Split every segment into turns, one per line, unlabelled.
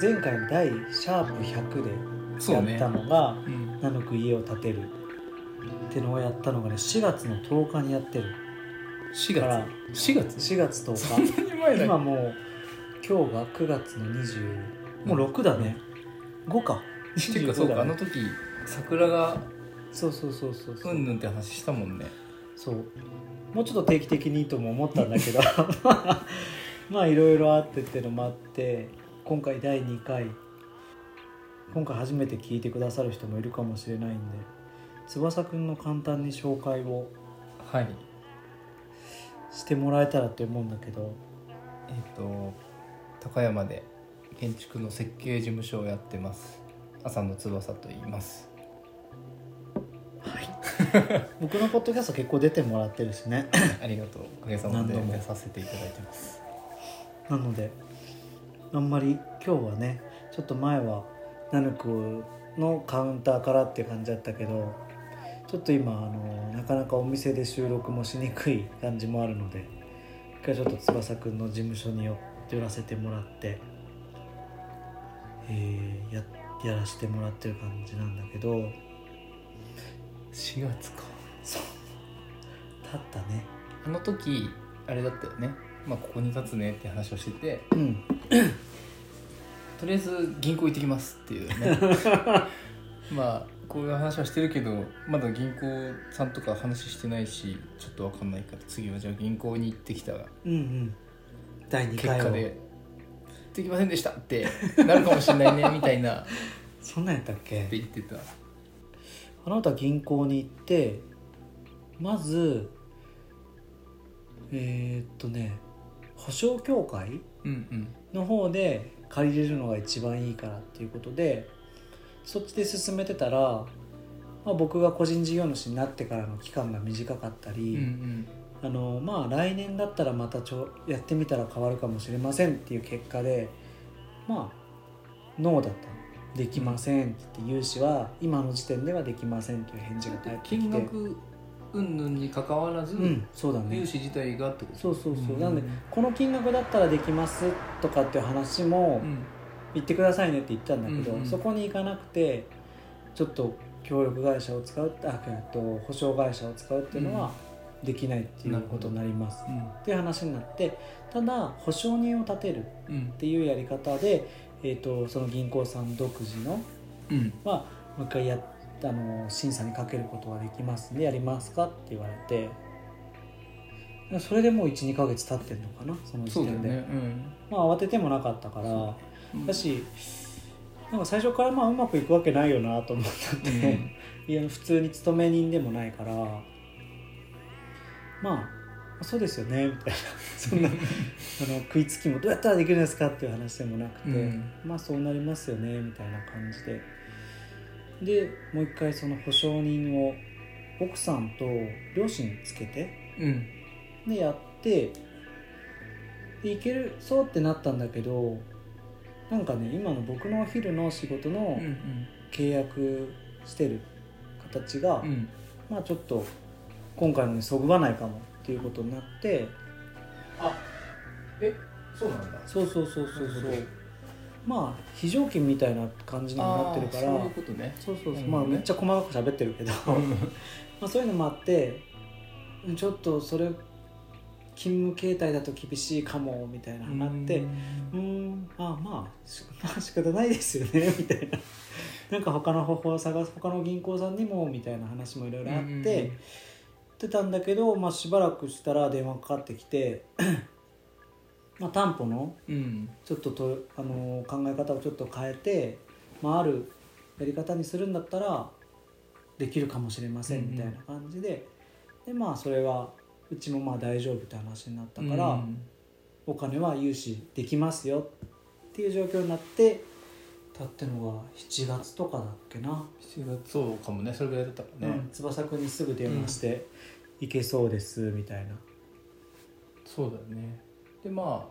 前回の第シャープ100でやったのが
う、ん、「
ナヌク家を建てる」ってのをやったのがね4月の10日にやってる。
4
から
月？4月
4月10
そん
日今もう今日が9月の20もう6だね。5か。
っていうかそうかあの時桜が
そうそうそうそうそう。
うんぬんって話したもんね。
そう。もうちょっと定期的にとも思ったんだけど。まあいろいろあってってのもあって今回第2回。今回初めて聞いてくださる人もいるかもしれないんで翼くんの簡単に紹介を
はい。
してもらえたらって思うんだけど。
えっ、と高山で建築の設計事務所をやってます。浅野翼と言います。
僕のポッドキャスト結構出てもらってるしね。
ありがとうおかげさまで出させていただいてます。
なのであんまり今日はねちょっと前はナヌクのカウンターからっていう感じだったけどちょっと今あのなかなかお店で収録もしにくい感じもあるので一回ちょっと翼くんの事務所に寄寄らせてもらって、えーややらせてもらってる感じなんだけど
4月か。
そう。経ったね。
あの時あれだったよね。まあここに立つねって話をしてて
うん。
とりあえず銀行行ってきますっていうね。まあこういう話はしてるけどまだ銀行さんとか話してないしちょっと分かんないから次はじゃあ銀行に行ってきた
うんうん第2
結
回を。
果で「できませんでした」ってなるかもしれないねみたいな。
そんなんやったっけ？
言ってた。
あなた銀行に行ってまずえーっとね保証協会の方で借りれるのが一番いいからっていうことでそっちで進めてたら、まあ、僕が個人事業主になってからの期間が短かった
うんう
り、
ん
あのまあ来年だったらまたちょやってみたら変わるかもしれませんっていう結果でまあノーだったのできませんって言って融資は今の時点ではできませんという返事が返ってきて。
金額云々に関わらず、
うんそうだね。
融資自体がってこと？
そうそうそう、
うん。
なんでこの金額だったらできますとかっていう話も
うん。
言ってくださいねって言ったんだけど、
うんうん
そこに行かなくてちょっと協力会社を使うあえっと保証会社を使うっていうのはできないっていうことになります、っていう話になってただ保証人を立てるっ
うん。うん
ていうやり方で、えー、とその銀行さん独自の
うん。
まあ、もう一回やあの審査にかけることができますんでやりますかって言われてそれでもう12ヶ月経ってるのかなその時点で、
ね。
まあ慌ててもなかったから。
うん。
だしなんか最初からまあうまくいくわけないよなと思ったんで、いや普通に勤め人でもないからまあそうですよねみたいな。そんな あの食いつきもどうやったらできるんですかっていう話でもなくて、
うん。
まあそうなりますよねみたいな感じで。でもう一回その保証人を奥さんと両親つけて
うん。
でやってでいけるそうってなったんだけどなんかね今の僕のお昼の仕事の
うん。
契約してる形が、
うん。
まあちょっと今回のにそぐわないかもっていうことになって
あえそうなんだ。
そうそうそうそうそう。まあ非常勤みたいな感じにもなってるから
そういうことね。
そうそうそう、
ね。
まあめっちゃ細かく喋ってるけどまあそういうのもあってちょっとそれ勤務形態だと厳しいかもみたいなのがあってうーんあまあし まあ仕方ないですよね みたいな。なんか他の方法を探す他の銀行さんにもみたいな話もいろいろあって、ってたんだけど、まあ、しばらくしたら電話かかってきて まあ担保の
うん。
ちょっととあの考え方をちょっと変えて、まあ、あるやり方にするんだったらできるかもしれませんみたいな感じで、でまあそれはうちもまあ大丈夫って話になったから、
うん。
お金は融資できますよっていう状況になってたってのが7月とかだっけな、
7月そうかもねそれぐらいだったからね、
うん、翼くんにすぐ電話して「行けそうです」みたいな。
そうだよね。でま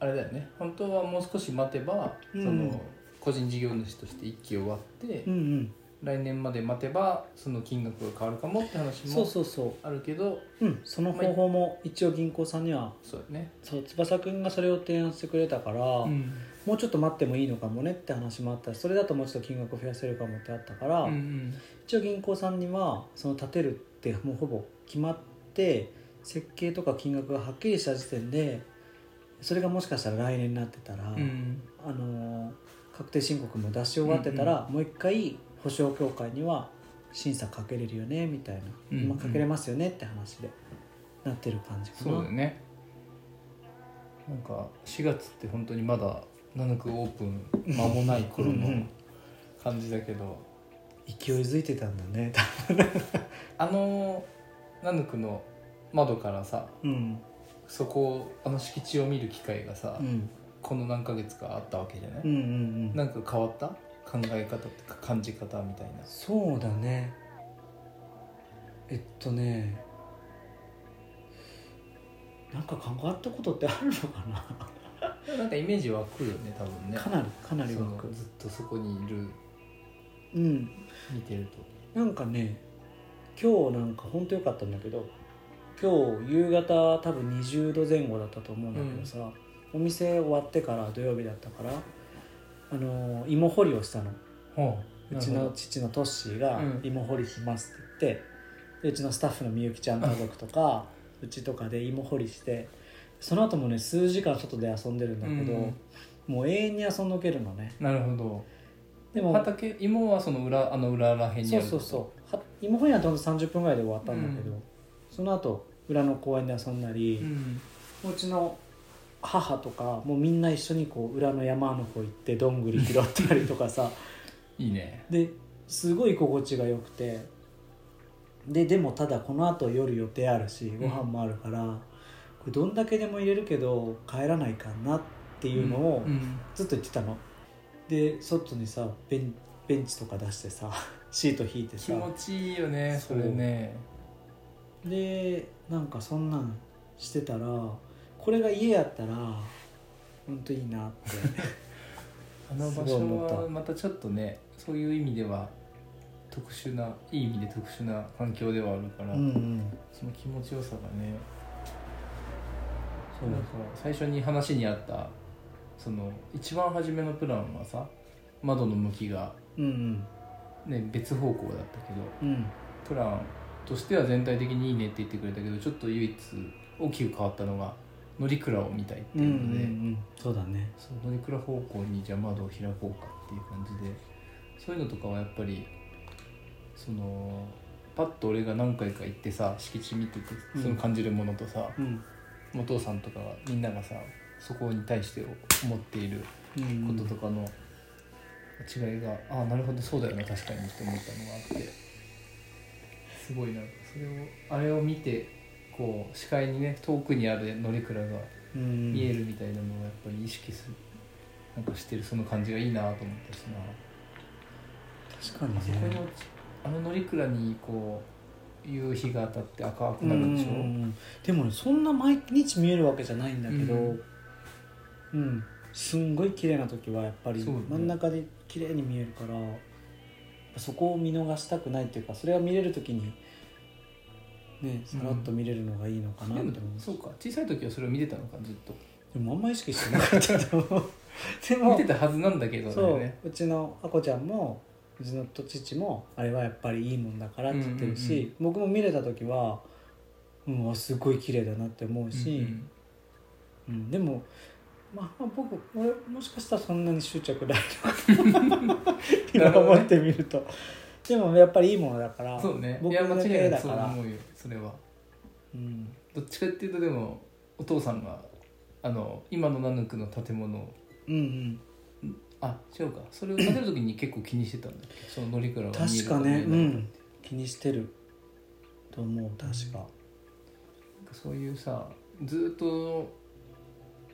ああれだよね。本当はもう少し待てば、
うん。
その個人事業主として一期終わって、
うんうん。
来年まで待てばその金額が変わるかもって話
そう
も
そうそ
あるけど
その方法も一応銀行さんには
そうだね、
そう翼くんがそれを提案してくれたから、
うん。
もうちょっと待ってもいいのかもねって話もあったしそれだともうちょっと金額を増やせるかもってあったから、
うんうん。
一応銀行さんにはその建てるってもうほぼ決まって設計とか金額がはっきりした時点でそれがもしかしたら来年になってたら、
うん。
あの確定申告も出し終わってたら、もう一回保証協会には審査かけれるよねみたいな、
うんうん。
今かけれますよねって話でなってる感じかな。
そうだよね。なんか4月って本当にまだナヌクオープン間もない頃の
うんうん。
感じだけど
勢いづいてたんだね。
あのナヌクの窓からさ
うん。
そこをあの敷地を見る機会がさ、
うん。
この何ヶ月かあったわけじゃない、
うんうんうん。
なんか変わった？考え方っていうか感じ方みたいな。
そうだね。えっとねなんか関わったことってあるのかな？
なんかイメージ湧くよね多分ね。
かなりかなり湧く。
ずっとそこにいる
うん。
見てると。
なんかね今日なんか本当良かったんだけど今日夕方多分20度前後だったと思うんだけどさ、お店終わってから土曜日だったからあの芋掘りをしたの。
ほ
う。ちの父のトッシーが
うん。
芋掘りしますって言って、でうちのスタッフのみゆきちゃん家族とかうちとかで芋掘りしてその後もね数時間外で遊んでるんだけど、
うん。
もう永遠に遊んどけるのね。
なるほど
でも
畑芋はその裏あの裏らへんに
そうそうそう。は芋掘りはほんと30分ぐらいで終わったんだけど、
うん。
その後裏の公園で遊んだり
う、ん。
うちの母とかもうみんな一緒にこう裏の山の方行ってどんぐり拾ったりとかさ。
いいね。
ですごい居心地が良くて。ででもただこのあと夜予定あるしご飯もあるから、これどんだけでも入れるけど帰らないかなっていうのを
うん。
ずっと言ってたの。で外にさベンベンチとか出してさ シート引いてさ。
気持ちいいよねそれね。
でなんかそんなんしてたらこれが家やったら本当いいなって。
あの場所はまたちょっとねそういう意味では特殊ないい意味で特殊な環境ではあるから、
うんうん。
その気持ちよさがね。
そう。
なんか最初に話にあったその一番初めのプランはさ窓の向きが、
うん
ね、別方向だったけど
うん。うん
プランとしては全体的にいいねって言ってくれたけどちょっと唯一大きく変わったのが乗鞍を見たいって
うんうんう
いうので、
ん。そうだね。
その乗鞍方向にじゃあ窓を開こうかっていう感じでそういうのとかはやっぱりそのパッと俺が何回か行ってさ敷地見てて
うん。
その感じるものとさ、
うん。
お父さんとかがみんながさそこに対して思っている
うん。
こととかの違いが、ああなるほどそうだよな確かにって思ったのがあって。すごいなそれをあれを見てこう視界にね遠くにある乗鞍が
うん。
見えるみたいなのをやっぱり意識するなんかしてるその感じがいいなと思ったしな
確かにね。
あの乗鞍にこう夕日が当たって赤くなるでしょ、
うん。うんうんでもねそんな毎日見えるわけじゃないんだけど
う
うん。ん、すんごい綺麗な時はやっぱり真ん中で綺麗に見えるからそこを見逃したくないっていうかそれが見れる時にねさらっと見れるのがいいのかなって思う
でもそうか。小さい時はそれを見てたのかずっと。
でもあんま意識してなかったと思う。で も
見てたはずなんだけど
そう。
ね
うちのあこちゃんもうちのと父もあれはやっぱりいいもんだからって言ってるし、僕も見れた時は、うん、あすごい綺麗だなって思うし、うんでも、まあ、まあ僕俺もしかしたらそんなに執着ないのか 今思ってみると。でもやっぱりいいものだから
そうね。
僕
いや間
だ
違いなくそう
けだから
思うよそれは。
うん。
どっちかっていうとでもお父さんがあの今のナヌクの建物を。
うんうん。
あ違うか。それを建てる時に結構気にしてたんだっけ？その乗鞍が
確かね。うん。気にしてると思う確か。
そういうさずっと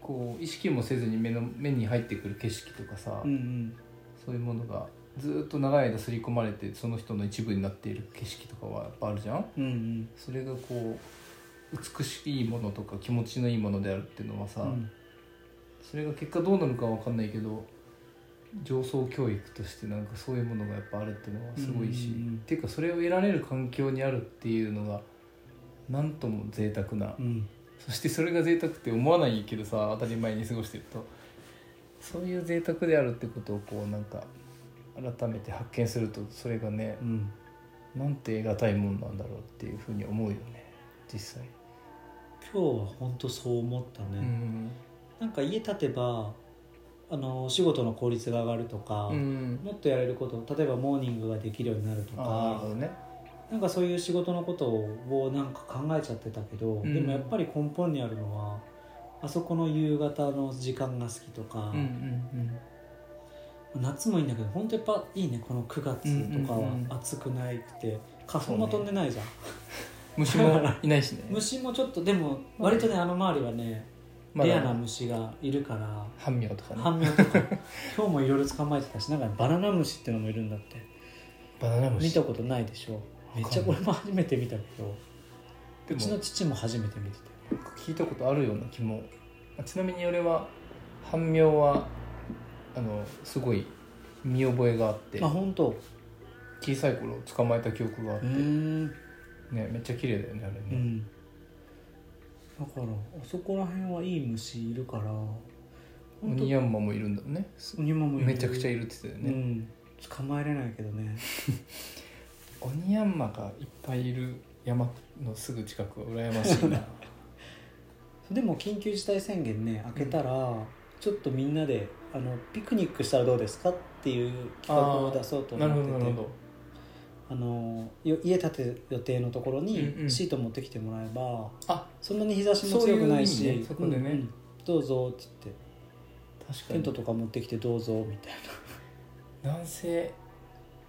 こう意識もせずに目の目に入ってくる景色とかさ、
うんうん。
そういうものがずっと長い間刷り込まれてその人の一部になっている景色とかはやっぱあるじゃん？
うんうん。
それがこう美しいものとか気持ちのいいものであるっていうのはさ、
うん。
それが結果どうなるかは分かんないけど上層教育としてなんかそういうものがやっぱあるっていうのはすごいし、
うんうんうん。
っていうかそれを得られる環境にあるっていうのがなんとも贅沢な
うん
そしてそれが贅沢って思わないけどさ当たり前に過ごしてると。そういう贅沢であるってことをこうなんか改めて発見するとそれがね
うん。
なんて得難いもんなんだろうっていうふうに思うよね実際。
今日は本当そう思ったね、
うん。
なんか家建てばあのお仕事の効率が上がるとか、
うん。
もっとやれること例えばモーニングができるようになるとか
ほどね。
なんかそういう仕事のことをなんか考えちゃってたけど、
ん。
でもやっぱり根本にあるのはあそこの夕方の時間が好きとか、夏もいいんだけど本当やっぱいいねこの9月とかは暑くないくて花粉も飛んでないじゃん、
虫もいないしね。
虫もちょっとでも割とねあの周りはねレアな虫がいるから
半妙とかね。
半妙とか。今日もいろいろ捕まえてたしなんかバナナ虫ってのもいるんだって。
バナナ虫。
見たことないでしょめっちゃこれも初めて見たけど
で
うちの
も
父も初めて見てた。よ
聞いたことあるような気も。あちなみに俺は半妙はあのすごい見覚えがあって。
あ本当？
小さい頃捕まえた記憶があって、
うん
ねめっちゃ綺麗だよねあれね。
うん。だからあそこら辺はいい虫いるから
オニヤンマもいるんだよね。
オニヤンマもいる。
めちゃくちゃいるって言ってたよね。
うん。捕まえれないけどね
オニヤンマがいっぱいいる山のすぐ近くは羨ましいな。
でも緊急事態宣言ね開けたら、ちょっとみんなであのピクニックしたらどうですかっていう企画を出そうと思ってて。あのよ家建てる予定のところ
うんう
に
ん。
シート持ってきてもらえば、
あ
そんなに日差しも強くないし。
そこでね。
うんうん。どうぞって言って。
確かに。
テントとか持ってきてどうぞみたい
な。んせ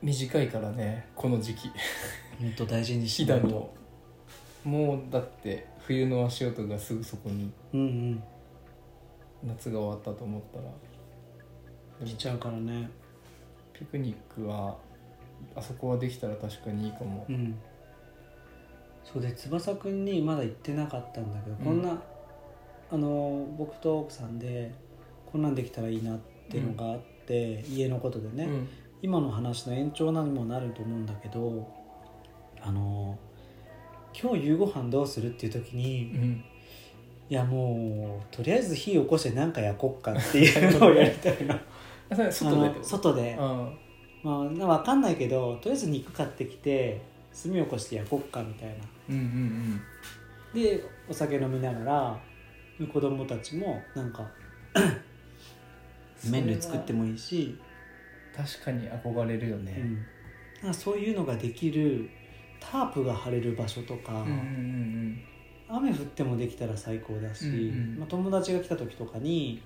短いからねこの時期。
な本当大事にし
飛騨
ないと
の。もうだって冬の足音がすぐそこに
うんうん。
夏が終わったと思ったら。でも
来ちゃうからね。
ピクニックはあそこはできたら確かにいいかも。
うん。そうで翼くんにまだ言ってなかったんだけど、
うん
こん。なあの僕と奥さんでこんなんできたらいいなっていうのがあって、家のことでね、
うん
今の話の延長にもなると思うんだけどあの今日夕ご飯どうするっていう時に、い
うん。
やもうとりあえず火起こして何か焼こっかっていうのをやりたいな
外で
外で、
うん。
まあ、な分かんないけどとりあえず肉買ってきて炭起こして焼こっかみたいな。
うんうん
でお酒飲みながら子供たちもなんか
うん
麺類作ってもいいし、
確かに憧れるよね、
うん、なんかそういうのができるタープが張れる場所とか、
うん、うんうん
雨降ってもできたら最高だし、
うんうん
まあ、友達が来た時とかに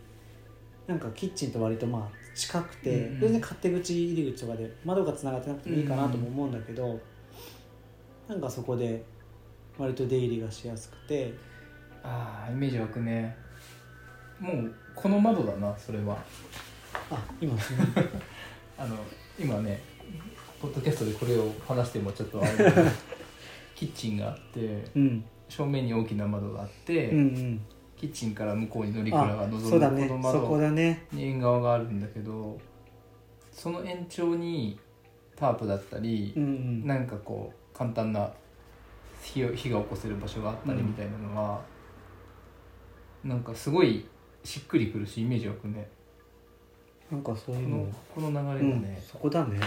なんかキッチンと割とまあ近くて、
うんうん。
全然勝手口入り口とかで窓がつながってなくてもいいかなとも思うんだけど、なんかそこで割と出入りがしやすくて。
ああイメージ湧くね。もうこの窓だなそれは。
あ今その
あの今ねポッドキャストでこれを話してもちょっとあれ キッチンがあって
うん。
正面に大きな窓があって、
うんうん。
キッチンから向こうに乗鞍が
あ
望むこの窓
だね。
に縁側があるんだけどその延長にタープだったり
う、んうん。
なんかこう簡単な火を火が起こせる場所があったりみたいなのは、なんかすごいしっくりくるしイメージ湧くね
なんかそう
こ
いうの。
のこの流
うん
れがね、
そこだね。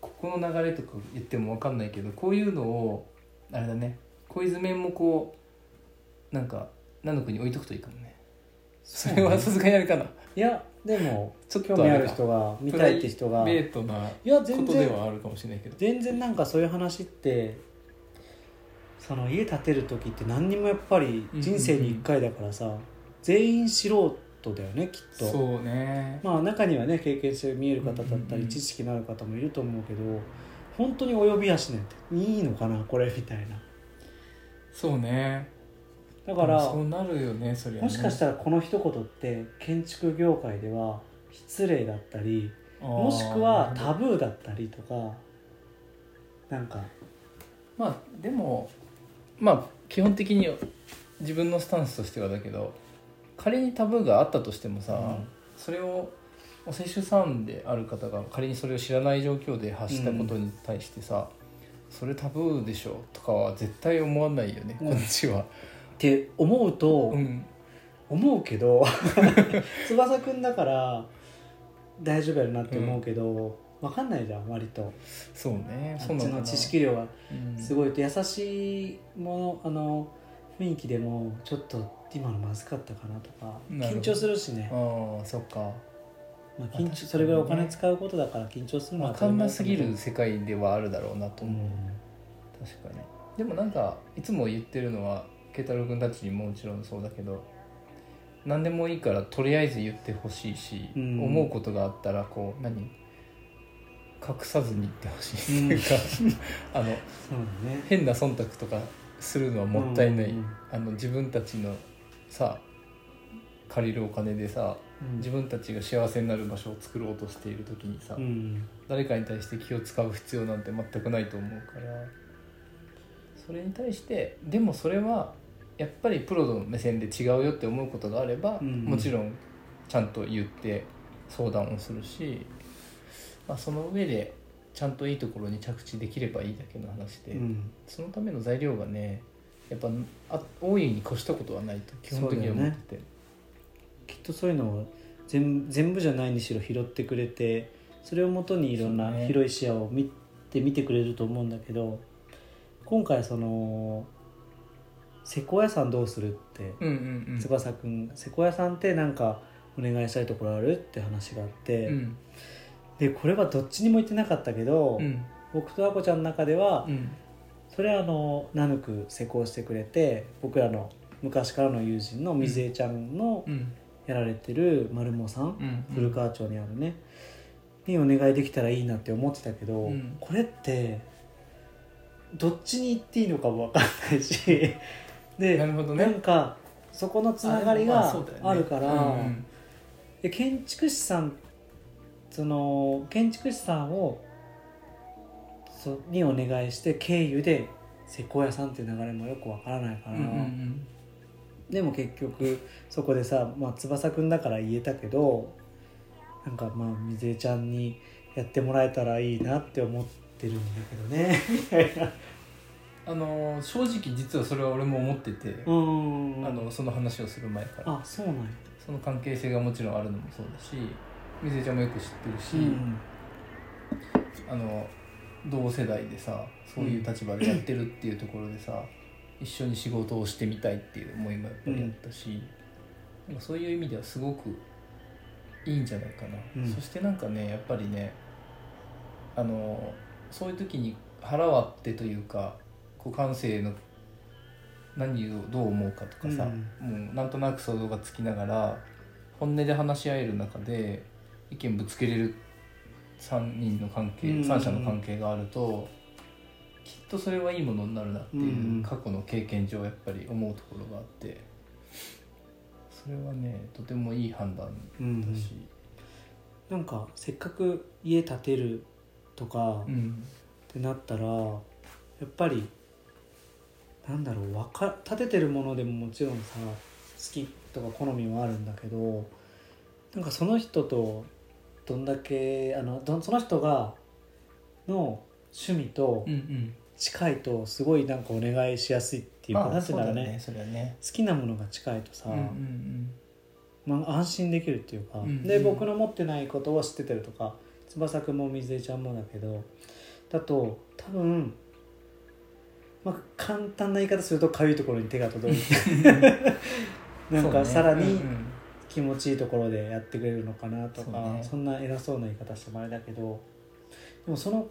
ここの流れとか言っても分かんないけどこういうのをあれだね。こういう図面もこうなんか何の国に置いとくといいかもね。それはさすがにあれかな。い
やでも
ちょっと
興味ある人が見たいって人が。
ベートない
や
こと
全然
ではあるかもしれないけど。
全然なんかそういう話ってその家建てる時って何にもやっぱり人生に1回だからさ、全員素人だよねきっと。
そうね。
まあ中にはね経験して見える方だったり知識のある方もいると思うけど本当に及び足ねっていいのかなこれみたいな。
そうね。
だから
そうなるよねそりゃね。
もしかしたらこの一言って建築業界では失礼だったりもしくはタブーだったりとかなんか。
まあでもまあ基本的に自分のスタンスとしてはだけど仮にタブーがあったとしてもさ、
うん。
それをお接種さんである方が仮にそれを知らない状況で発したことに対してさ、それタブーでしょとかは絶対思わないよね、
うん。
こっちは。
って思うと、
うん。
思うけど 翼くんだから大丈夫やるなって思うけど、わかんないじゃん割と。
そうね
あ
そ
っちの知識量が
うん。
すごいと優しいものあの雰囲気でもちょっと今のまずかったかなとか緊張するしね、
ああそっか。
まあ、緊張それぐらいお金使うことだから緊張するのは
分かんなすぎる世界ではあるだろうなと思う、確かに。でもなんかいつも言ってるのは慶太郎君たちにももちろんそうだけど何でもいいからとりあえず言ってほしいし、
うん。
思うことがあったらこう何？隠さずに言ってほしいっていうか、あの
そうだね。
変な忖度とかするのはもったいない、
うん。
あの自分たちのさ借りるお金でさ
うん。
自分たちが幸せになる場所を作ろうとしている時にさ、
うん。
誰かに対して気を使う必要なんて全くないと思うからそれに対してでもそれはやっぱりプロの目線で違うよって思うことがあれば、
うん。
もちろんちゃんと言って相談をするし、まあ、その上でちゃんといいところに着地できればいいだけの話で、
うん。
そのための材料がねやっぱあ大いに越したことはないと基本的には思ってて。
きっとそういうのを全全部じゃないにしろ拾ってくれてそれをもとにいろんな広い視野を見て見てくれると思うんだけど今回そのセコ屋さんどうするって
うんうんうん。
翼くんセコ屋さんってなんかお願いしたいところあるって話があって、
うん。
でこれはどっちにも言ってなかったけど、
うん。
僕とあこちゃんの中では、
うん
それはあのナヌク施工してくれて僕らの昔からの友人の水江ちゃんの
うん
やられてる丸茂さん、
うん。
古川町にあるね。にお願いできたらいいなって思ってたけど、
うん。
これってどっちに行っていいのかも分かんないし。で
なるほどね。
なんかそこのつながりがあるから、
うん。
で建築士さんその建築士さんをそにお願いして経由で施工屋さんっていう流れもよくわからないから、
うんうんうん。
でも結局そこでさ、まあ、翼くんだから言えたけどなんかまあ水江ちゃんにやってもらえたらいいなって思ってるんだけどね。みたいな
あの正直実はそれは俺も思ってて、あのその話をする前から。
あそうなんや。
その関係性がもちろんあるのもそうだし水江ちゃんもよく知ってるし、
うん。
あの同世代でさそういう立場でやってるっていうところでさ、一緒に仕事をしてみたいっていう思いもやっぱりあったし、なんかそういう意味ではすごくいいんじゃないかな、
うん。
そしてなんかねやっぱりねあのそういう時に腹割ってというかこう感性の何をどう思うかとかさ、もうなんとなく想像がつきながら本音で話し合える中で意見ぶつけれる3人の関係、
うん。
三者の関係があるときっとそれはいいものになるなっていううん。過去の経験上やっぱり思うところがあってそれはねとてもいい判断
うん。
だし、
なんかせっかく家建てるとか
うん
ってなったらやっぱりなんだろうわか建ててるものでももちろんさ好きとか好みもあるんだけどなんかその人とどんだけあのどその人がの趣味と
うんうん。
近いとすごいなんかお願いしやすいっていうか、んうんだろうね。好きなものが近いとさ、
うんうん
まあ、安心できるっていうか、
うんうん。
で僕の持ってないことを知っててるとか翼くんも水江ちゃんもだけどだと多分、まあ、簡単な言い方するとかゆいところに手が届いて
うん
なんかさらに
うん
気持ちいいところでやってくれるのかなとか
そ
そ,、んな偉そうな言い方してもあれだけどでもその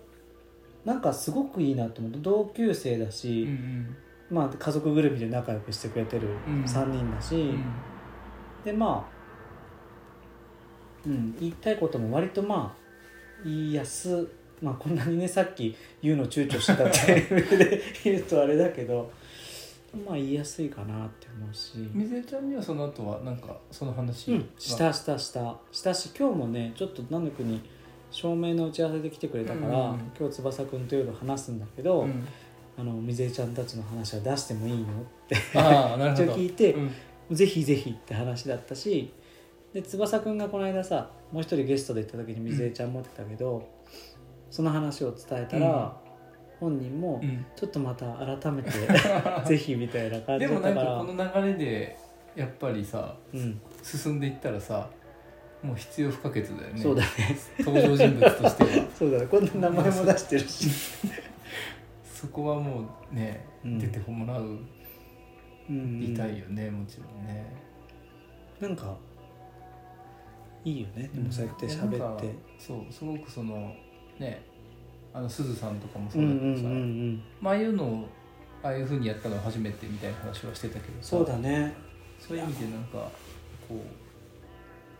なんかすごくいいなと思って同級生だし、
うんうん。
まあ、家族ぐるみで仲良くしてくれてる
うん。
3人だし、
うん。
でまあ、うん、言いたいことも割とまあ言いやすまあこんなにねさっき言うの躊躇してたって上で言うとあれだけどまあ言いやすいかなって思うし、
水江ちゃんにはその後はなんかその話は？
うん、したしたした。したし今日もねちょっとナヌクに照明の打ち合わせで来てくれたから、
うんうん
今日翼くんと夜話すんだけど、
うん。
あの水江ちゃんたちの話は出してもいいの？って 一応聞いて
うん。
ぜひぜひって話だったしで翼くんがこの間さもう一人ゲストで行った時に水江ちゃん持ってたけど、その話を伝えたら、本人も
うん。
ちょっとまた改めて ぜひみたいな感じ
でもなん
だったから
かこの流れでやっぱりさ
うん、
進んでいったらさもう必要不可欠だよね。
そうだね。
登場人物としては。
そうだね。こんな名前も出してるし、
そこはもうね、
うん。
出てもらう。
うん。
いたいよね、もちろんね。
なんかいいよね。でもそうやって喋って。
そうすごくそのねあのすずさんとかも
う
そうんだ
うん
けどさ、
うんうん。
まあああいうのをああいうふうにやったのは初めてみたいな話はしてたけどさ
そうだね。
そういう意味でなんかこう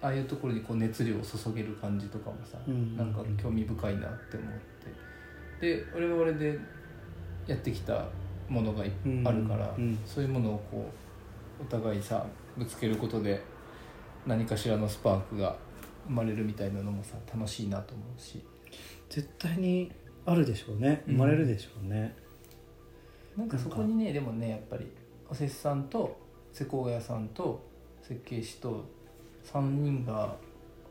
ああいうところにこう熱量を注げる感じとかもさ、
うん。うんうん
なんか興味深いなって思って。で俺は俺でやってきたものがあるから、
うん。
そういうものをこうお互いさぶつけることで何かしらのスパークが生まれるみたいなのもさ楽しいなと思うし。
絶対にあるでしょうね。
うん。
生まれるでしょうね、
なんかそこにねでもねやっぱりおせっさんと施工屋さんと設計士と3人が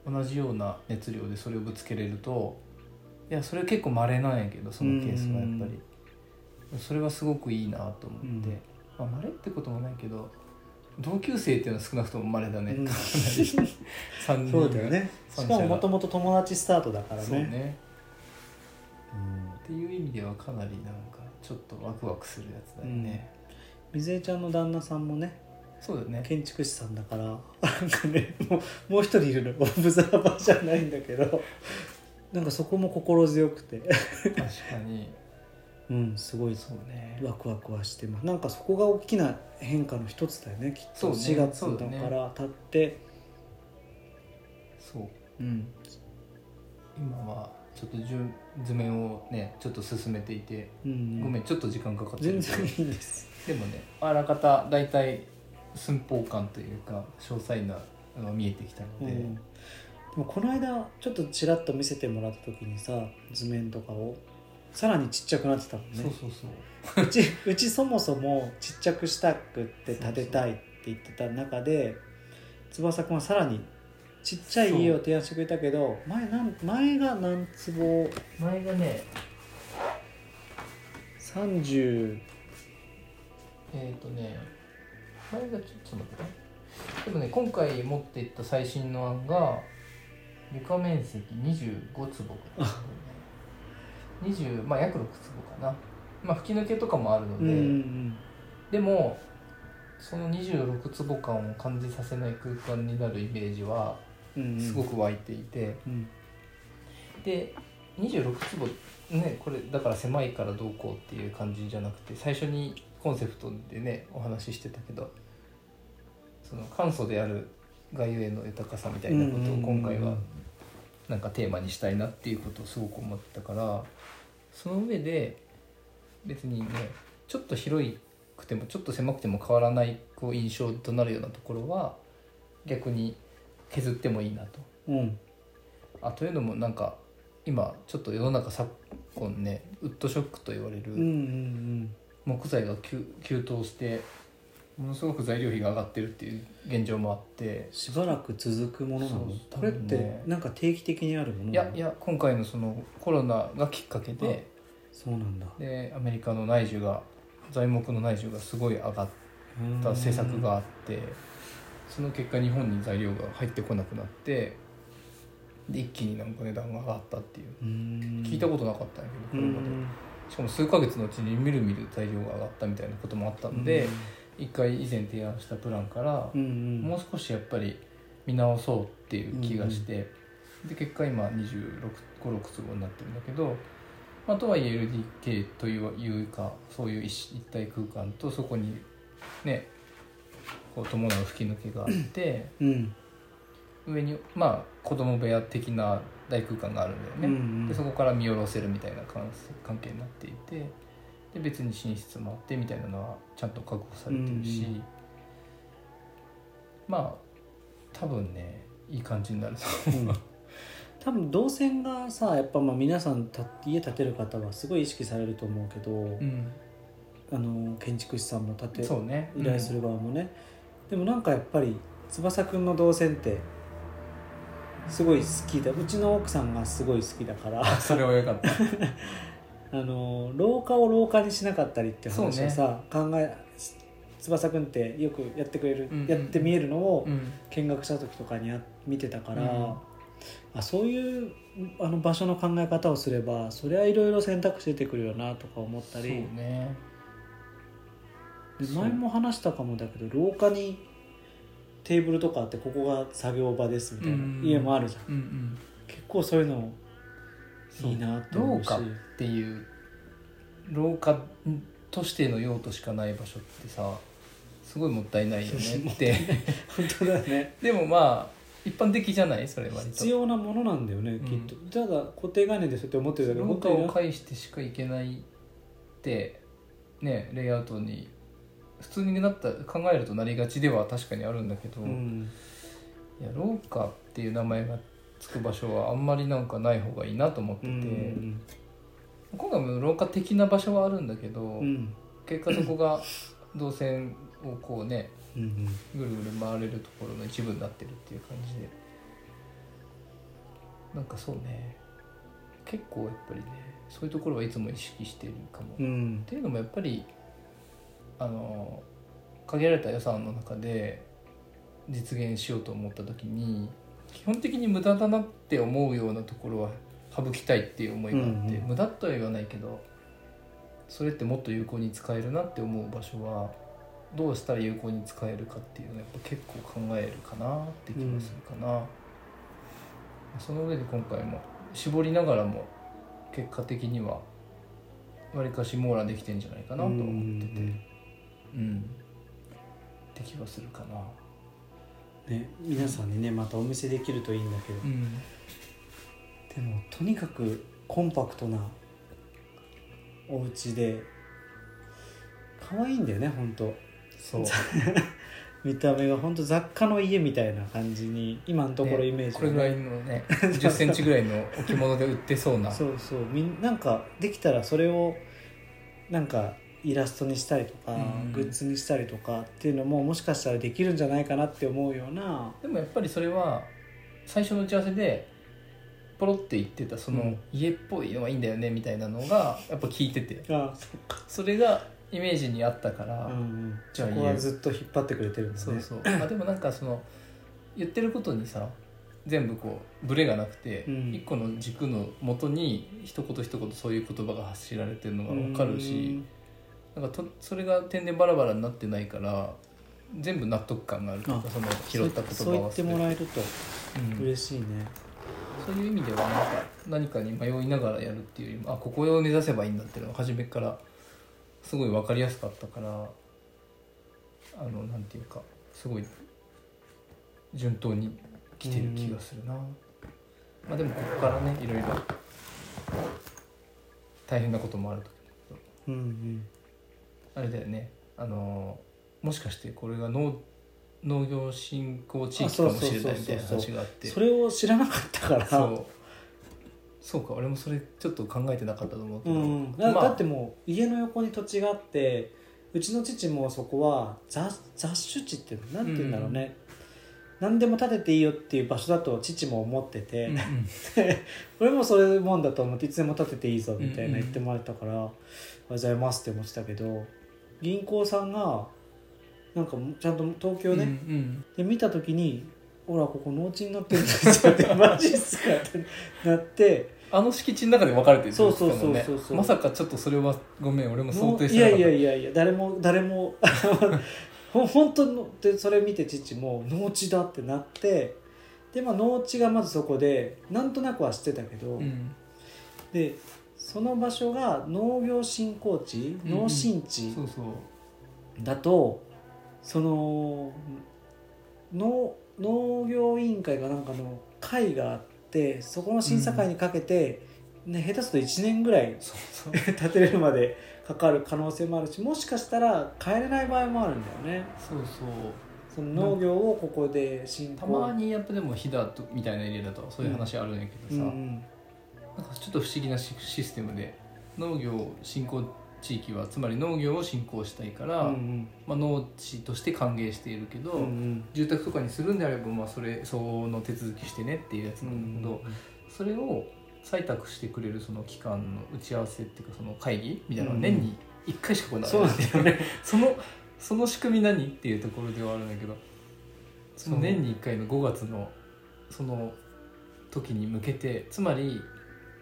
同じような熱量でそれをぶつけれるといやそれ結構稀なんやけどそのケースがやっぱり。それはすごくいいなと思って、
うん。
まあ稀ってこともないけど同級生っていうのは少なくとも稀だね、
うん。
かなり。3人。
そうだよね。しかももともと友達スタートだからね。
ね
うん
っていう意味ではかなりなんかちょっとワクワクするやつだよね、
水江ちゃんの旦那さんもね
そうだよね。
建築士さんだからなんかねもうもう一人いるの。オブザーバーじゃないんだけど。なんかそこも心強くて。
確かに。
うんすごい
そうね。
ワクワクはしてます。なんかそこが大きな変化の一つだよねきっと。
そうね。
4月
そうだ
から経って。
そう。
うん。
今はちょっと順図面をねちょっと進めていて、
うん。
ごめんちょっと時間かかってる
全然いいんです。
でもねあらかた大体寸法感というか詳細なのが見えてきたので、
うん、でもこの間ちょっとちらっと見せてもらった時にさ図面とかをさらにちっちゃくなってたもんね。
そうそうそう。
うちうちそもそもちっちゃくしたくって建てたいって言ってた中で翼くんはさらにちっちゃい家を提案してくれたけど前なん前が何坪？
前がね
30
えっ、とね前がちょっと待ってね。でもね今回持っていった最新の案が床面積25坪。20まあ約6坪かな。まあ吹き抜けとかもあるので、
うんうん
でもその26坪感を感じさせない空間になるイメージはすごく湧いていて、
うん。
で26坪ねこれだから狭いからどうこうっていう感じじゃなくて最初にコンセプトでねお話ししてたけどその簡素であるがゆえの豊かさみたいなことを今回はなんかテーマにしたいなっていうことをすごく思ったからその上で別にねちょっと広くてもちょっと狭くても変わらないこう印象となるようなところは逆に削ってもいいなと。
うん。
あというのもなんか今ちょっと世の中昨今ねウッドショックと言われる
ん
木材が急急騰してものすごく材料費が上がってるっていう現状もあって。
しばらく続くものなの？これってなんか定期的にあるもの
いやいや今回のそのコロナがきっかけで
そうなんだ。
でアメリカの内需が材木の内需がすごい上がった政策があってその結果日本に材料が入ってこなくなってで一気になんか値段が上がったっていう。聞いたことなかったんやけどこれまで。しかも数ヶ月のうちにみるみる材料が上がったみたいなこともあったので、一回以前提案したプランからもう少しやっぱり見直そうっていう気がして、で結果今2 6 5 6坪になってるんだけど、まあ、とはいえ LDK といういうかそういう一一体空間とそこにねこう伴う吹き抜けがあって
うん。
上にまあ子供部屋的な大空間があるんだよね。
うんうん。
でそこから見下ろせるみたいな関関係になっていてで別に寝室もあってみたいなのはちゃんと確保されてるし、
うんうん。
まあ多分ねいい感じになると
う。ん。多分動線がさやっぱまあ皆さんた家建てる方はすごい意識されると思うけど、
うん。
あの建築士さんも建て
そうね。
依頼する側もね、でもなんかやっぱり翼くんの動線ってすごい好きだ。うちの奥さんがすごい好きだから。
それはよかった。
あの廊下を廊下にしなかったりって話をさ、考え翼くんってよくやってくれる、
うんうん。
やって見えるのを
うん。
見学した時とかにや見てたから、
うん。
あそういうあの場所の考え方をすればそりゃいろいろ選択肢出てくるよなとか思った
そう
り、
ね
前も話したかもだけど廊下にテーブルとかあってここが作業場ですみたいな
うん。
家もあるじゃん。
うんうん。
結構そういうのいいなって思うし。
廊下っていう廊下としての用途しかない場所ってさすごいもったいないよねって。
本当だよね。
でもまあ一般的じゃない？それ割と
必要なものなんだよね、
ん。
きっと。ただ固定概念でそうやって思ってるだけど
廊下を介してしか行けないってねレイアウトに普通になった考えるとなりがちでは確かにあるんだけど、
うん。
いや廊下っていう名前がつく場所はあんまりなんかない方がいいなと思って
う
て、
ん。
今回も廊下的な場所はあるんだけど、
うん。
結果そこが動線をこうね
うんうん。
ぐるぐる回れるところの一部になってるっていう感じで。なんかそうね。結構やっぱりねそういうところはいつも意識してるかも、っ
うん。
ていうのもやっぱりあの限られた予算の中で実現しようと思った時に基本的に無駄だなって思うようなところは省きたいっていう思いがあって、
うんうん。
無駄とは言わないけどそれってもっと有効に使えるなって思う場所はどうしたら有効に使えるかっていうのはやっぱ結構考えるかなって気がするかな、その上で今回も絞りながらも結果的にはわりかし網羅できてんじゃないかなと思ってて。うんって気がするかな。
ね、皆さんにねまたお見せできるといいんだけど、
うん。
でもとにかくコンパクトなお家で可愛いんだよね本当
そう。
見た目が本当雑貨の家みたいな感じに今のところイメージ
これぐらいのね1 0ンチぐらいの置物で売ってそうな。
そうそう。みんなんかできたらそれをなんかイラストにしたりとか、
うん。
グッズにしたりとかっていうのももしかしたらできるんじゃないかなって思うような。
でもやっぱりそれは最初の打ち合わせでポロって言ってたその
うん。
家っぽいのはいいんだよねみたいなのがやっぱ聞いてて。
あそっか、
それがイメージにあったから、
うんうん、
じゃあ
そこはずっと引っ張ってくれてるんだね。
そうそう。あでもなんかその言ってることにさ全部こうブレがなくて、
うん。
一個の軸のもとに一言一言そういう言葉が発しられてるのが分かるしなんかとそれが点でバラバラになってないから全部納得感があるというか
あ
その拾った言葉
そう言ってもらえると
うん
嬉しいね、
そういう意味ではなんか何かに迷いながらやるっていうよりもあここを目指せばいいんだっていうのが初めからすごい分かりやすかったからあのなんていうかすごい順当に来てる気がするな、まあでもここからねいろいろ大変なこともあると
うんうん
あれだよね。あのもしかしてこれが農農業振興地域かもしれないみたいな話があって。
それを知らなかったから。
そう。そうか俺もそれちょっと考えてなかったと思うけど、
うん、だ
まあ
だってもう家の横に土地があってうちの父もそこは雑雑種地ってなんて言うんだろうね、何でも建てていいよっていう場所だと父も思ってて、
うんうん。
俺もそういうもんだと思っていつでも建てていいぞみたい
うんうん
な言ってもらえたから、ありがとうございますって思ってたけど銀行さんがなんかちゃんと東京ね、
うんうん。
で見た時に「ほらここ農地になってるんですよ」って「マジっすか?」ってなって
あの敷地の中で分かれてるって
そうそうそうそうそう。
まさかちょっとそれはごめん俺も想定してなかった。
やいやいやいや誰も誰も ほ本当のでそれ見て父も農地だってなってでまあ農地がまずそこでなんとなくは知ってたけど、
うん。
でその場所が農業振興地
うん
農新地
そうそう。
だと、その農農業委員会がなんかの会があってそこの審査会にかけて、ね、下手すると1年ぐらい建 てれるまでかかる可能性もあるしもしかしたら変えれない場合もあるんだよね。
そうそう。
その農業をここで進
た
行
まにやっぱでも飛騨とみたいなエリアだとそういう話あるんやけどさ、
うんうん
なんかちょっと不思議なシシステムで農業振興地域はつまり農業を振興したいから、
うん
まあ、農地として歓迎しているけど、
うんうん。
住宅とかにするんであれば、まあ、それその手続きしてねっていうやつ
う
なんだけど、
ん
それを採択してくれるその機関の打ち合わせっていうかその会議みたいなの年に1回しか行われ
そう
ない
なんだよね。
そのその仕組み何っていうところではあるんだけどその年に1回の5月のその時に向けてつまり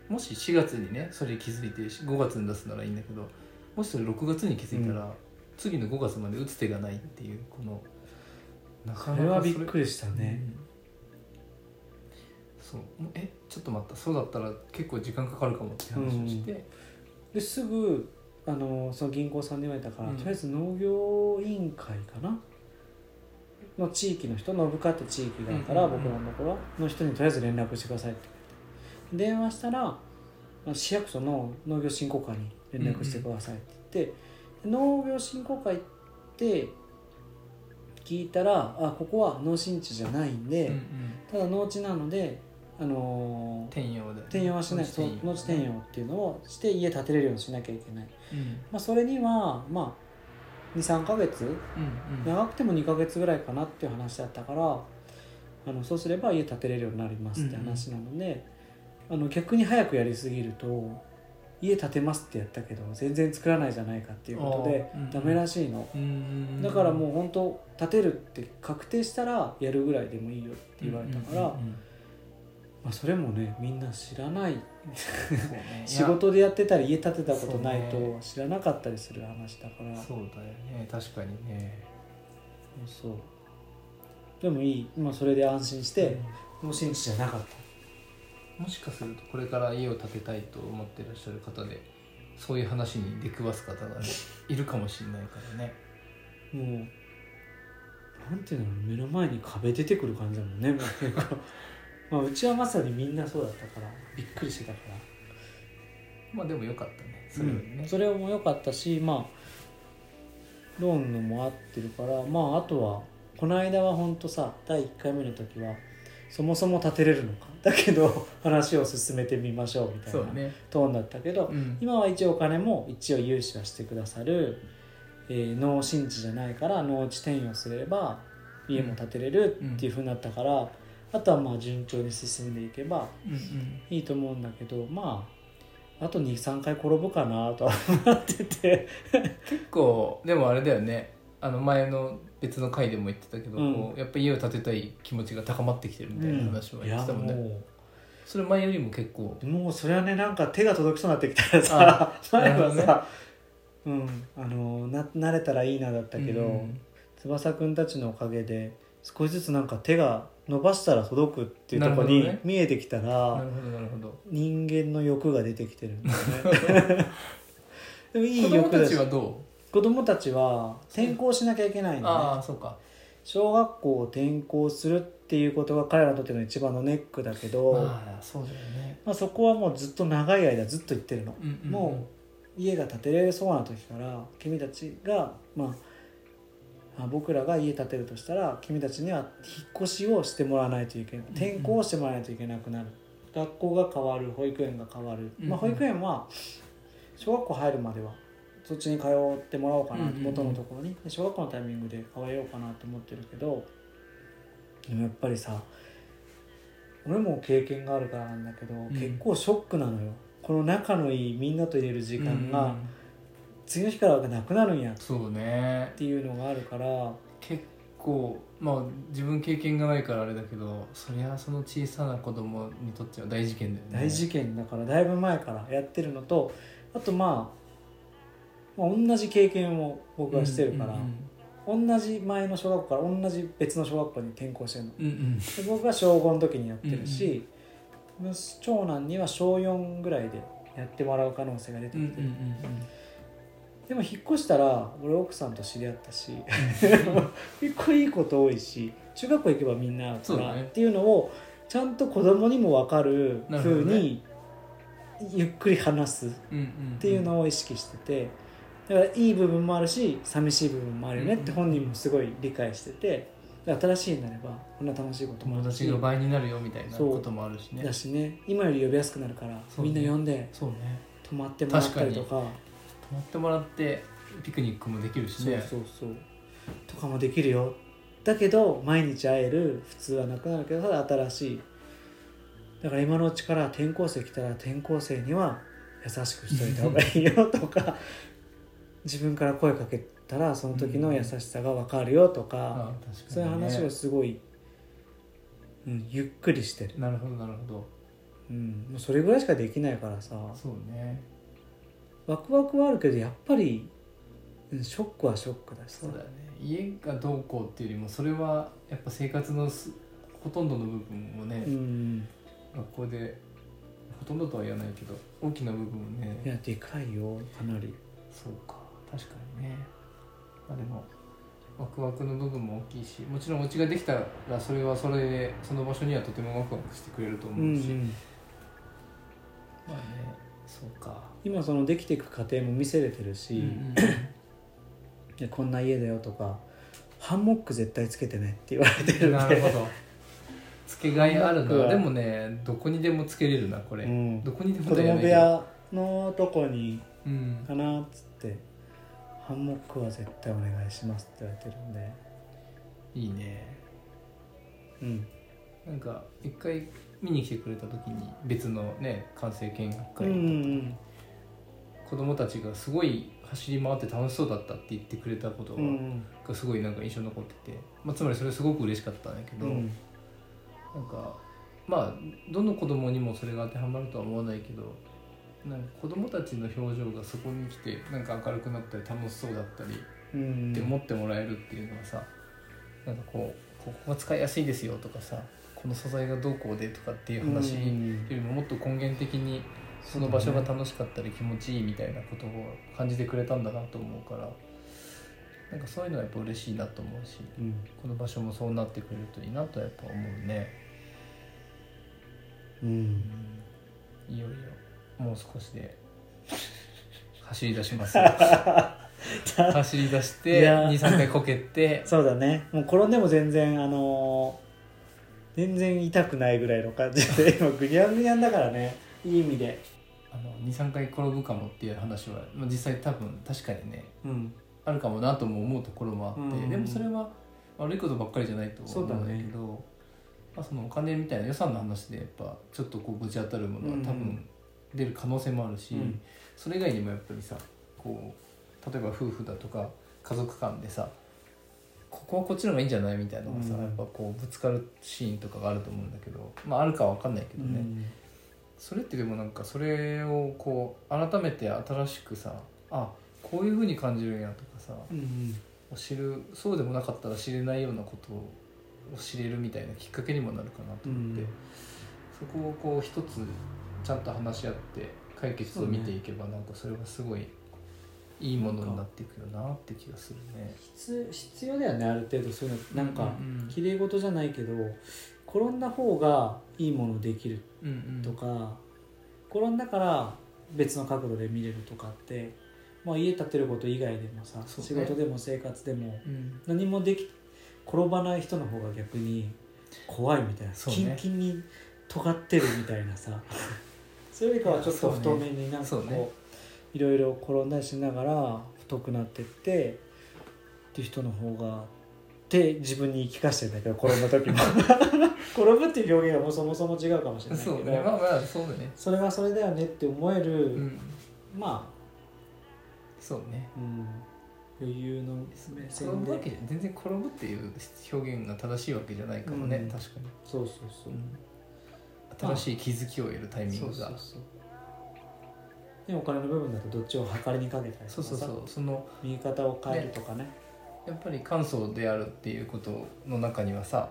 もし4月にねそれ気づいて5月に出すならいいんだけどもしそれ6月に気づいたら、次の5月まで打つ手がないっていうこのなか
それはびっくりしたね、
うん。そう。えちょっと待った。そうだったら結構時間かかるかもって話をして、
ですぐあのその銀行さんに言われたから、
うん。
とりあえず農業委員会かな？の地域の人信川って地域があるから、
うんうんうん。
僕らのところの人にとりあえず連絡してくださいって電話したらまあ市役所の農業振興課に連絡してくださいって言って、農業振興会って聞いたらあここは農新地じゃないんで、
うんうん。
ただ農地なのであのー
転用だよね。
転用はしない。そう
転用。
農地転用っていうのをして家建てれるようにしなきゃいけない、
うん。
まあ、それにはまあ23ヶ月
うんうん。
長くても2ヶ月ぐらいかなっていう話だったからあのそうすれば家建てれるようになりますって話なので、あの逆に早くやりすぎると家建てますってやったけど全然作らないじゃないかっていうことでダメらしいの、
うん
だからもう本当建てるって確定したらやるぐらいでもいいよって言われたから、まあ、それもねみんな知らない。仕事でやってたり家建てたことないと知らなかったりする話だから。
そうだよね。確かにね。
そうでもいい。今それで安心してもう新地じゃなかっ
もしかするとこれから家を建てたいと思ってらっしゃる方でそういう話に出くわす方がねいるかもしれないからね。
たもうなんていうの目の前に壁出てくる感じだもんね まあうちはまさにみんなそうだったからびっくりしてたから。
まあでもよかったねそれね、
うんそれも良かったしまあローンのも合ってるからまああとはこの間は本当さ第1回目の時はそもそも建てれるのか。だけど話を進めてみましょうみたいな
ね、
トーンだったけど、
うん、
今は一応お金も一応融資はしてくださる、えー農新地じゃないから農地転用すれば家も建てれるっていうふうになったから、あとはまあ順調に進んでいけば
うんうん。
いいと思うんだけどまああと23回転ぶかなとは思ってて。
結構でもあれだよね。あの前の別の回でも言ってたけど、
うん。
こうやっぱ家を建てたい気持ちが高まってきてるみたいな話は言ってたもんね、それ前よりも結構。
うもうそれはねなんか手が届きそうになってきたらさ 前は
なる
うん。あのな慣れたらいいなだったけど、
うん。
翼くんたちのおかげで少しずつなんか手が伸ばしたら届くっていうところに
なるほどね。
見えてきたら、
なるほどなるほど。
人間の欲が出てきてるんだよね。でもいい
子供た
欲だし
ちはど
子供たちは転校しなきゃいけないうの
あ
ね
あそうか。
小学校を転校するっていうことが彼らにとっての一番のネックだけど、まあ
まあそうだよね、
そこはもうずっと長い間ずっと言ってるの、
うんうんうん。
もう家が建てれそうな時から君たちがまああ僕らが家建てるとしたら君たちには引っ越しをしてもらわないといけない。
うん
転校をしてもらわないといけなくなる、学校が変わる保育園が変わる、
うん。
まあ、保育園は小学校入るまではそっちに通ってもらおうかな元のところに。で小学校のタイミングで変えようかなと思ってるけどでもやっぱりさ俺も経験があるからなんだけど、
ん。
結構ショックなのよ。この仲のいいみんなといれる時間
うんう
が
ん。
次の日からがなくなるんや。っ
そうね。
ていうのがあるから。
結構まあ自分経験がないからあれだけどそりゃその小さな子供にとっては大事件だよね。
大事件だからだいぶ前からやってるのとあとまあ、まあ、同じ経験を僕はしてるから、
うんうん
同じ前の小学校から同じ別の小学校に転校してるの。
うんうん。
で僕は小5の時にやってるし、長男には小4ぐらいでやってもらう可能性が出て
うん
きて、
うんうん。
でも引っ越したら俺奥さんと知り合ったし 結構いいこと多いし中学校行けばみんな会うから、
ね。
っていうのをちゃんと子供にも分かる
なるほどね。
風にゆっくり話すっ
うんうん
ていうのを意識しててだからいい部分もあるし寂しい部分もあるよねって
うん。
本人もすごい理解しててで新しいになればこんな楽しいこともあ
友
る。し
達が倍になるよみたいなこともあるしね。
だしね。今より呼びやすくなるから、みんな呼んで
そうね。
泊まってもらったりとか。
泊まってもらってピクニックもできるしね。
そうそうそう。とかもできるよ。だけど毎日会える普通はなくなるけどただ新しい。だから今のうちから転校生来たら転校生には優しくしといた方がいいよとか 自分から声かけたらその時の優しさが分かるよとか、
あ確かに、ね、
そういう話をすごい、うん、ゆっくりしてる、
なるほどなるほど。
うん、もうそれぐらいしかできないからさ。
そうね。
ワクワクはあるけどやっぱり、うん、ショックはショックだしさ。
そうだよね。家がどうこうっていうよりもそれはやっぱ生活のすほとんどの部分をね、
うん。
学校でほとんどとは言わないけど大きな部分をね。
いやでかいよかなり。
そうか確かにね。まあでもワクワクの部分も大きいしもちろんお家ができたらそれはそれでその場所にはとてもワクワクしてくれると
う
思うし、
ん
まあねそうか、
今そのできていく過程も見せれてるし、
うん
でこんな家だよとかハンモック絶対つけてねって言われてるんで。
なるほど。つけがいあるな。でもねどこにでもつけれるなこれ、
うん。
どこにでも
子供部屋のとこに
うん
かなっつってハンモックは絶対お願いしますって言われてるんで。
いいね。
うん。
なんか一回見に来てくれた時に別のね完成見学会、
うんうん
子供たちがすごい走り回って楽しそうだったって言ってくれたことがすごいなんか印象に残ってて、まあ、つまりそれすごく嬉しかったんだけど、
うん。
なんかまあどの子供にもそれが当てはまるとは思わないけどなんか子供たちの表情がそこに来てなんか明るくなったり楽しそうだったり
うん。
って思ってもらえるっていうのはさなんかこうここが使いやすいですよとかさこの素材がどうこうでとかっていう話よ
うん。
りももっと根源的にその場所が楽しかったり気持ちいいみたいなことを感じてくれたんだなと思うからなんかそういうのはやっぱ嬉しいなと思うし
うん。
この場所もそうなってくれるといいなとやっぱ思うね。
うん
もう少しで。走り出しますよ。走り出して
いや。
23回こけて。
そうだね。もう転んでも全然あのー全然痛くないぐらいの感じで今グニャングニャンだからね。いい意味で。
あの23回転ぶかもっていう話は、まあ、実際多分確かにね
うん。
あるかもなとも思うところもあって、
うん。
でもそれは悪いことばっかりじゃないと思うんだけどまあ、そのお金みたいな予算の話でやっぱちょっとこうぶち当たるものは多
うん。
分出る可能性もあるし、
うん。
それ以外にもやっぱりさこう例えば夫婦だとか家族間でさここはこっちの方がいいんじゃないみたいなのがさ、
うん。
やっぱこうぶつかるシーンとかがあると思うんだけどまああるかは分かんないけどね、
うん。
それってでもなんかそれをこう改めて新しくさあこういうふうに感じるんやとかさ
うん。
知るそうでもなかったら知れないようなことを知れるみたいなきっかけにもなるかなと思って、
うん。
そこをこう一つちゃんと話し合って解決を見ていけばなんかそれはすごいいいものになっていくよなって気がするね。
必必要だよねある程度そういうの。なんか
うんうん
綺麗事じゃないけど転んだ方がいいものできる
うんうん。
とか、転んだから別の角度で見れるとかって、まあ、家建てること以外でもさ、
ね。
仕事でも生活でも
うん。
何もでき転ばない人の方が逆に怖いみたいな、
ね。
キンキンに尖ってるみたいなさそれよりかはちょっと太めになんかこう
ね。
いろいろ転んだりしながら太くなってってっていう人の方がって自分に言い聞かせてんだけど転んだ時も。転ぶっていう表現はもうそもそも違うかもしれないけど。
そうね。まあまあそうだね。
それはそれだよねって思える、
うん。
ま
そうね。
あ、うん、余裕の
全然転ぶっていう表現が正しいわけじゃないかもね、
うん。
確かに。
そうそうそう、
新しい気づきを得るタイミングが。
でお金の部分だとどっちを測りにかけたり
そうそうそう。その
右肩を変えるとかね。
やっぱり簡素であるっていうことの中にはさ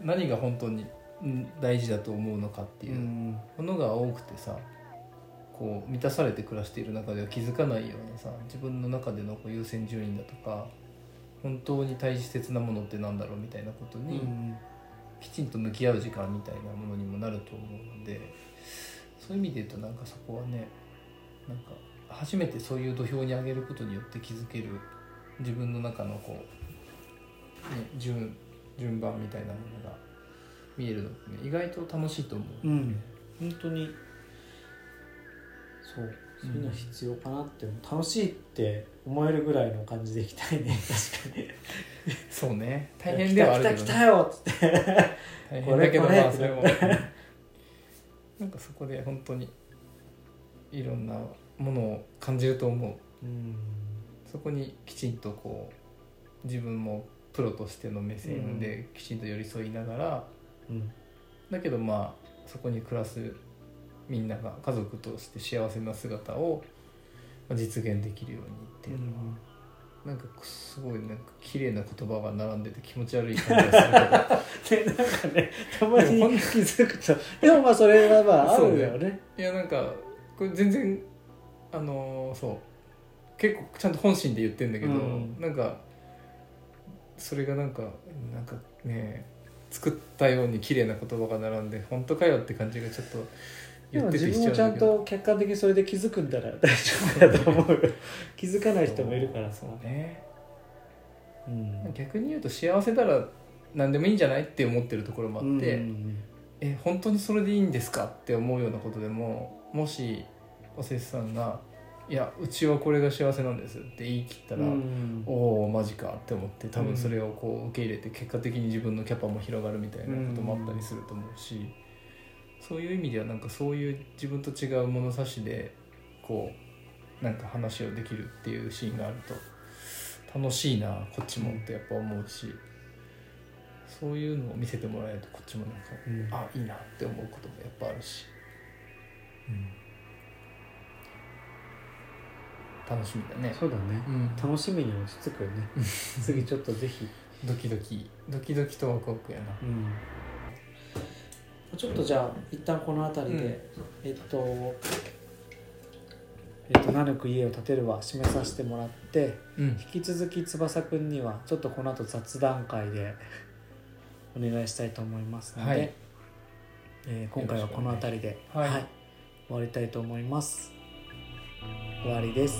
何が本当にん大事だと思うのかっていううん。ものが多くてさこう満たされて暮らしている中では気づかないようなさ自分の中でのこう優先順位だとか本当に大切なものってなんだろうみたいなことに、
うん
きちんと向き合う時間みたいなものにもなると思うのでそういう意味で言うとなんかそこはねなんか初めてそういう土俵に上げることによって気づける自分の中のこう、ね、順順番みたいなものが見えるのってね意外と楽しいと思う、
うん。本当にそうそういうの必要かなって思う。楽しいって思えるぐらいの感じでいきたいね。確かに
そうね。大変ではあるけど、ね、
来た来たよっつって。
大変だけどまあそれもなんかそこで本当にいろんなものを感じると思う。
うん
そこにきちんとこう自分もプロとしての目線できちんと寄り添いながら、
うん。
だけどまあそこに暮らすみんなが家族として幸せな姿をまあ実現できるようにっていうのは、なんかすごいなんか綺麗な言葉が並んでて気持ち悪い感じがするけど。
でなんかねたまに気づくとでもまあそれはまああるよね。
いやなんかこれ全然あのーそう。結構ちゃんと本心で言ってんだけど、
うん。
なんかそれがなんかなんかね作ったように綺麗な言葉が並んで本当かよって感じがちょっと
自分もちゃんと客観的にそれで気づくんだら 大丈夫だと思う。よ 気づかない人もいるからさ。
そうね。
うん。
逆に言うと幸せなら何でもいいんじゃないって思ってるところもあって、
うん
え本当にそれでいいんですかって思うようなことでももしおせつさんが「いやうちはこれが幸せなんです」って言い切ったら、
うん
おおマジかって思って多分それをこう受け入れて結果的に自分のキャパも広がるみたいなこともあったりすると思うし、そういう意味ではなんかそういう自分と違う物差しでこうなんか話をできるっていうシーンがあると楽しいなこっちもってやっぱ思うしそういうのを見せてもらえるとこっちもなんか、
うん。
あいいなって思うこともやっぱあるし、楽しみだね。
そうだね。
うん。
楽しみに落ち着くよね。次ちょっとぜひ。
ドキドキ。ドキドキとワクワクやな。
うんちょっとじゃあ一旦この辺りで、
うん。
えっとえっと「ナヌク家を建てる」は締めさせてもらって
うん。
引き続き翼くんにはちょっとこの後雑談会でお願いしたいと思いますので、
はい。
えー今回はこの辺りで、
はい。
終わりたいと思います。終わりです